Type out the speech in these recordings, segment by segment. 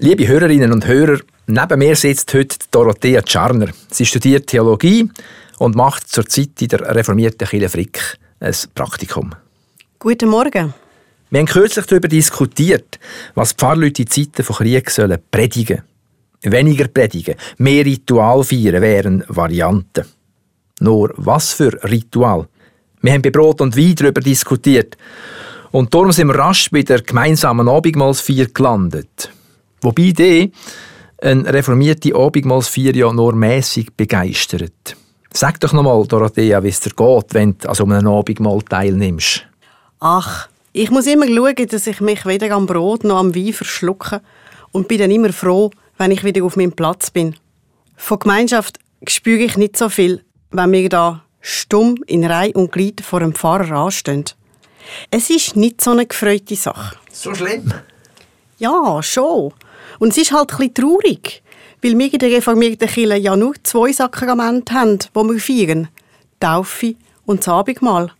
Liebe Hörerinnen und Hörer, neben mir sitzt heute Dorothea Czarner. Sie studiert Theologie und macht zurzeit in der reformierten Kirche Frick ein Praktikum. Guten Morgen. Wir haben kürzlich darüber diskutiert, was Pfarrleute in Zeiten von Krieg sollen predigen. Weniger predigen, mehr Ritual feiern wären Varianten. Nur was für Ritual? Wir haben bei Brot und Wein darüber diskutiert. Und darum sind wir rasch bei der gemeinsamen Abendmahlsfeier gelandet. Wobei die eine reformierte Abendmahlsfeier ja nur mäßig begeistert. Sag doch nochmal, Dorothea, wie es dir geht, wenn du an so einem Abendmahl teilnimmst. Ach, ich muss immer schauen, dass ich mich weder am Brot noch am Wein verschlucke und bin dann immer froh, wenn ich wieder auf meinem Platz bin. Von Gemeinschaft spüre ich nicht so viel, wenn wir da stumm in Reihe und Glied vor dem Pfarrer anstehen. Es ist nicht so eine gefreute Sache. So schlimm? Ja, schon. Und es ist halt ein bisschen traurig, weil wir in der reformierten Kirche ja nur zwei Sakramente haben, die wir feiern. Taufe und das Abendmahl.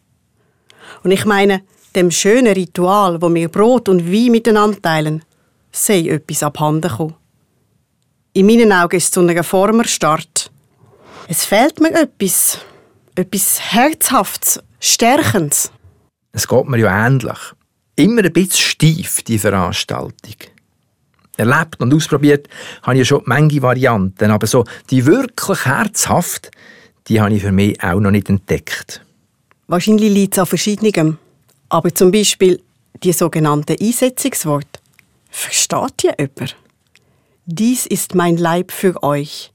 Und ich meine, dem schönen Ritual, wo wir Brot und Wein miteinander teilen, sei etwas abhanden gekommen. In meinen Augen ist es zu einem Formerstart. Es fehlt mir etwas. Etwas Herzhaftes, Stärkendes. Es geht mir ja ähnlich. Immer ein bisschen steif, die Veranstaltung. Erlebt und ausprobiert habe ich ja schon manche Varianten, aber so die wirklich herzhaft, die habe ich für mich auch noch nicht entdeckt. Wahrscheinlich liegt es an verschiedenem. Aber zum Beispiel die sogenannten Einsetzungsworte. Versteht ihr jemand? Dies ist mein Leib für euch.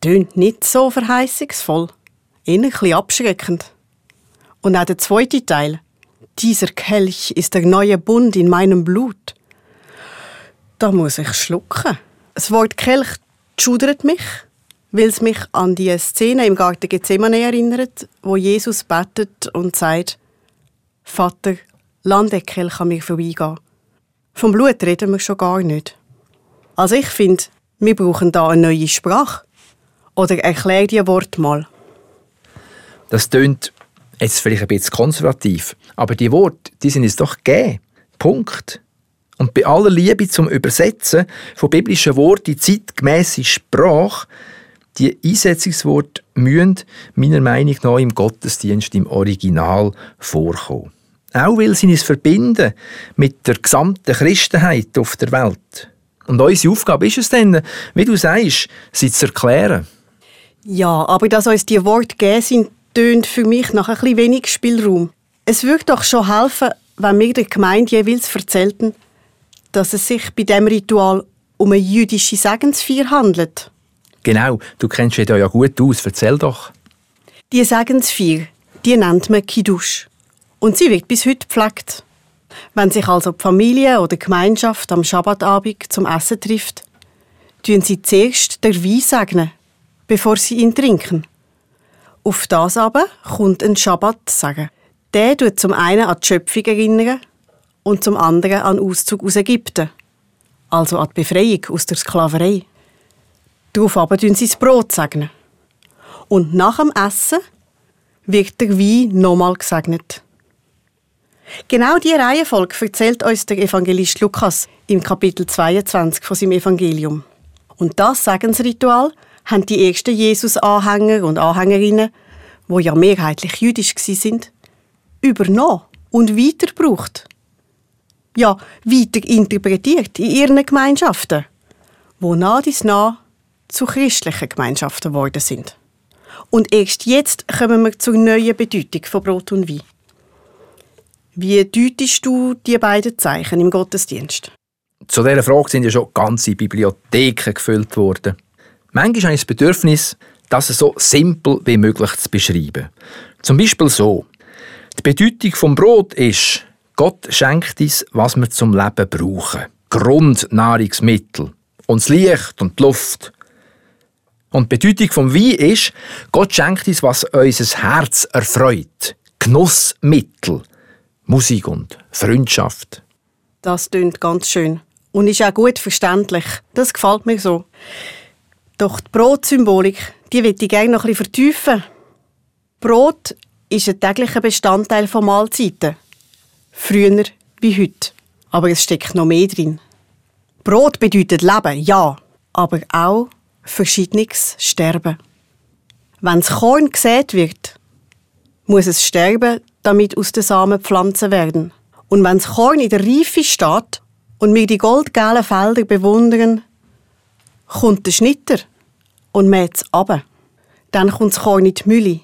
Tönt nicht so verheißungsvoll. Eher ein bisschen abschreckend. Und auch der zweite Teil. Dieser Kelch ist der neue Bund in meinem Blut. Da muss ich schlucken. Das Wort Kelch schudert mich, weil es mich an die Szene im Garten Gethsemane erinnert, wo Jesus betet und sagt, Vater, Landekelch an mir vorbeigehen. Vom Blut reden wir schon gar nicht. Also ich finde, wir brauchen da eine neue Sprache. Oder erklär die Wort mal. Das tönt jetzt vielleicht ein bisschen konservativ, aber die Worte, die sind es doch gegeben. Punkt. Und bei aller Liebe zum Übersetzen von biblischen Worten in zeitgemäße Sprache, die Einsetzungsworte müssen meiner Meinung nach im Gottesdienst im Original vorkommen. Auch weil sie uns verbinden mit der gesamten Christenheit auf der Welt. Und unsere Aufgabe ist es dann, wie du sagst, sie zu erklären. Ja, aber dass uns die Worte gegeben sind, tönt für mich nach ein wenig Spielraum. Es würde doch schon helfen, wenn wir der Gemeinde jeweils erzählten, dass es sich bei dem Ritual um eine jüdische Segensfeier handelt. Genau, du kennst dich da ja gut aus. Erzähl doch. Die Segensfeier, die nennt man Kiddush. Und sie wird bis heute gepflegt. Wenn sich also die Familie oder die Gemeinschaft am Schabbatabend zum Essen trifft, tun sie zuerst der Wein segnen, bevor sie ihn trinken. Auf das aber kommt ein Schabbat sagen. Der tut zum einen an die Schöpfung erinnern und zum anderen an Auszug aus Ägypten, also an die Befreiung aus der Sklaverei. Darauf tun sie das Brot segnen. Und nach dem Essen wird der Wein nochmal gesegnet. Genau diese Reihenfolge erzählt uns der Evangelist Lukas im Kapitel 22 von seinem Evangelium. Und das Segensritual haben die ersten Jesus-Anhänger und Anhängerinnen, wo ja mehrheitlich jüdisch sind, übernommen und weitergebraucht. Ja, weiter interpretiert in ihren Gemeinschaften, wo nah dies nah zu christlichen Gemeinschaften geworden sind. Und erst jetzt kommen wir zur neuen Bedeutung von Brot und Wein. Wie deutest du die beiden Zeichen im Gottesdienst? Zu dieser Frage sind ja schon ganze Bibliotheken gefüllt worden. Manchmal habe ich das Bedürfnis, das so simpel wie möglich zu beschreiben. Zum Beispiel so. Die Bedeutung vom Brot ist, Gott schenkt uns, was wir zum Leben brauchen. Grundnahrungsmittel. Und das Licht und die Luft. Und die Bedeutung vom Wein ist, Gott schenkt uns, was unser Herz erfreut. Genussmittel. Musik und Freundschaft. Das klingt ganz schön. Und ist auch gut verständlich. Das gefällt mir so. Doch die Brotsymbolik, die will ich gerne noch ein bisschen vertiefen. Brot ist ein täglicher Bestandteil von Mahlzeiten. Früher wie heute. Aber es steckt noch mehr drin. Brot bedeutet Leben, ja, aber auch verschiedenes Sterben. Wenn das Korn gesät wird, muss es sterben, damit aus den Samen Pflanzen werden. Und wenn das Korn in der Reife steht und wir die goldgelben Felder bewundern, kommt der Schnitter und mäht es ab. Dann kommt das Korn in die Mühle.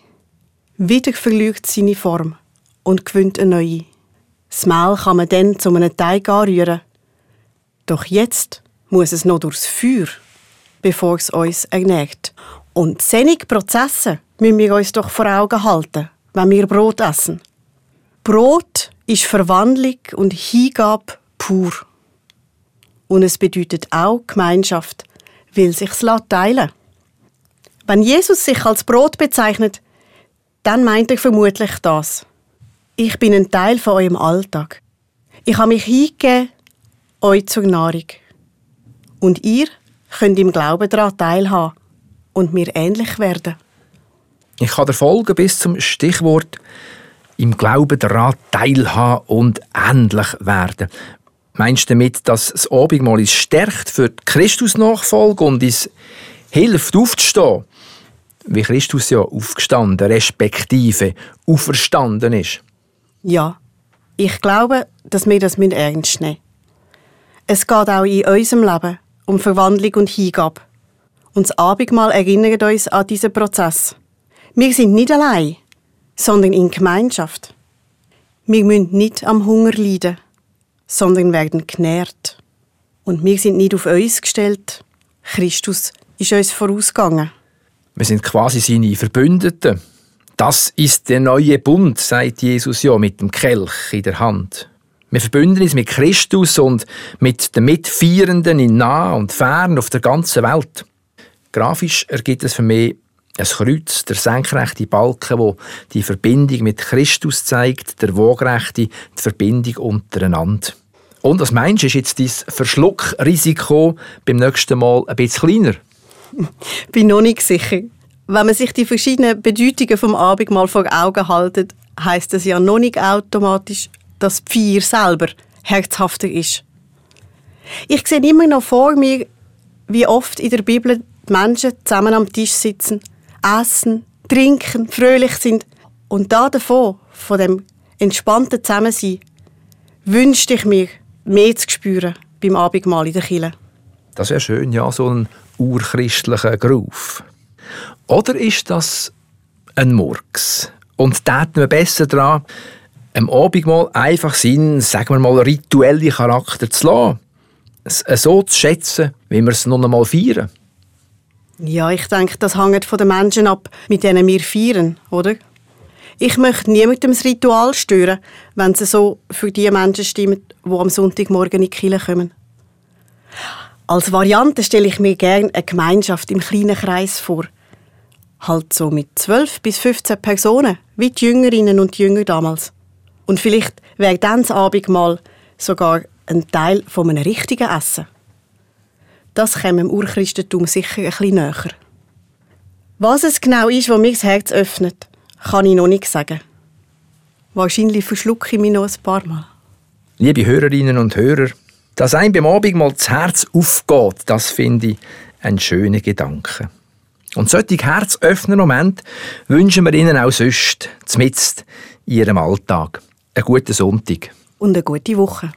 Wieder verliert seine Form und gewinnt eine neue. Das Mehl kann man dann zu einem Teig anrühren. Doch jetzt muss es noch durchs Feuer, bevor es uns ernährt. Und seine Prozesse müssen wir uns doch vor Augen halten, wenn wir Brot essen. Brot ist Verwandlung und Hingabe pur. Und es bedeutet auch Gemeinschaft, weil sich's teilen Wenn Jesus sich als Brot bezeichnet, dann meint er vermutlich das. Ich bin ein Teil von eurem Alltag. Ich habe mich hingegeben, euch zur Nahrung. Und ihr könnt im Glauben daran teilhaben und mir ähnlich werden. Ich kann der Folge bis zum Stichwort im Glauben daran teilhaben und ähnlich werden. Meinst du damit, dass das Abendmahl uns stärkt für die Christusnachfolge und uns hilft aufzustehen, wie Christus ja aufgestanden, respektive auferstanden ist? Ja, ich glaube, dass wir das ernst nehmen müssen. Es geht auch in unserem Leben um Verwandlung und Hingabe. Und das Abendmahl erinnert uns an diesen Prozess. Wir sind nicht allein, sondern in Gemeinschaft. Wir müssen nicht am Hunger leiden, sondern werden genährt. Und wir sind nicht auf uns gestellt. Christus ist uns vorausgegangen. Wir sind quasi seine Verbündeten. Das ist der neue Bund, sagt Jesus ja mit dem Kelch in der Hand. Wir verbünden uns mit Christus und mit den Mitfeiernden in nah und fern auf der ganzen Welt. Grafisch ergibt es für mich ein Kreuz, der senkrechte Balken, wo die Verbindung mit Christus zeigt, der wogrechte die Verbindung untereinander. Und was meinst du, ist jetzt dein Verschluckrisiko beim nächsten Mal ein bisschen kleiner? Bin noch nicht sicher. Wenn man sich die verschiedenen Bedeutungen vom Abendmahl vor Augen hält, heißt das ja noch nicht automatisch, dass die Feier selber herzhafter ist. Ich sehe immer noch vor mir, wie oft in der Bibel die Menschen zusammen am Tisch sitzen, essen, trinken, fröhlich sind. Und da davon, von dem entspannten Zusammensein, wünschte ich mir, mehr zu spüren beim Abendmahl in der Kirche. Das wäre schön, ja, so ein urchristlicher Groove. Oder ist das ein Murks? Und täten wir besser daran, am Abendmahl einfach seinen, sagen wir mal, rituellen Charakter zu lassen. Es so zu schätzen, wie wir es noch einmal feiern. Ja, ich denke, das hängt von den Menschen ab, mit denen wir feiern, oder? Ich möchte niemandem das Ritual stören, wenn es so für die Menschen stimmt, die am Sonntagmorgen in die Kirche kommen. Als Variante stelle ich mir gerne eine Gemeinschaft im kleinen Kreis vor. Halt so mit 12 bis 15 Personen, wie die Jüngerinnen und Jünger damals. Und vielleicht wäre dann das Abendmahl sogar ein Teil von einem richtigen Essen. Das käme im Urchristentum sicher ein bisschen näher. Was es genau ist, was mir das Herz öffnet, kann ich noch nicht sagen. Wahrscheinlich verschlucke ich mich noch ein paar Mal. Liebe Hörerinnen und Hörer, dass einem beim Abend mal das Herz aufgeht, das finde ich ein schöner Gedanke. Und solche herzöffnenden Moment wünschen wir Ihnen auch sonst, zumindest in Ihrem Alltag. Einen guten Sonntag. Und eine gute Woche.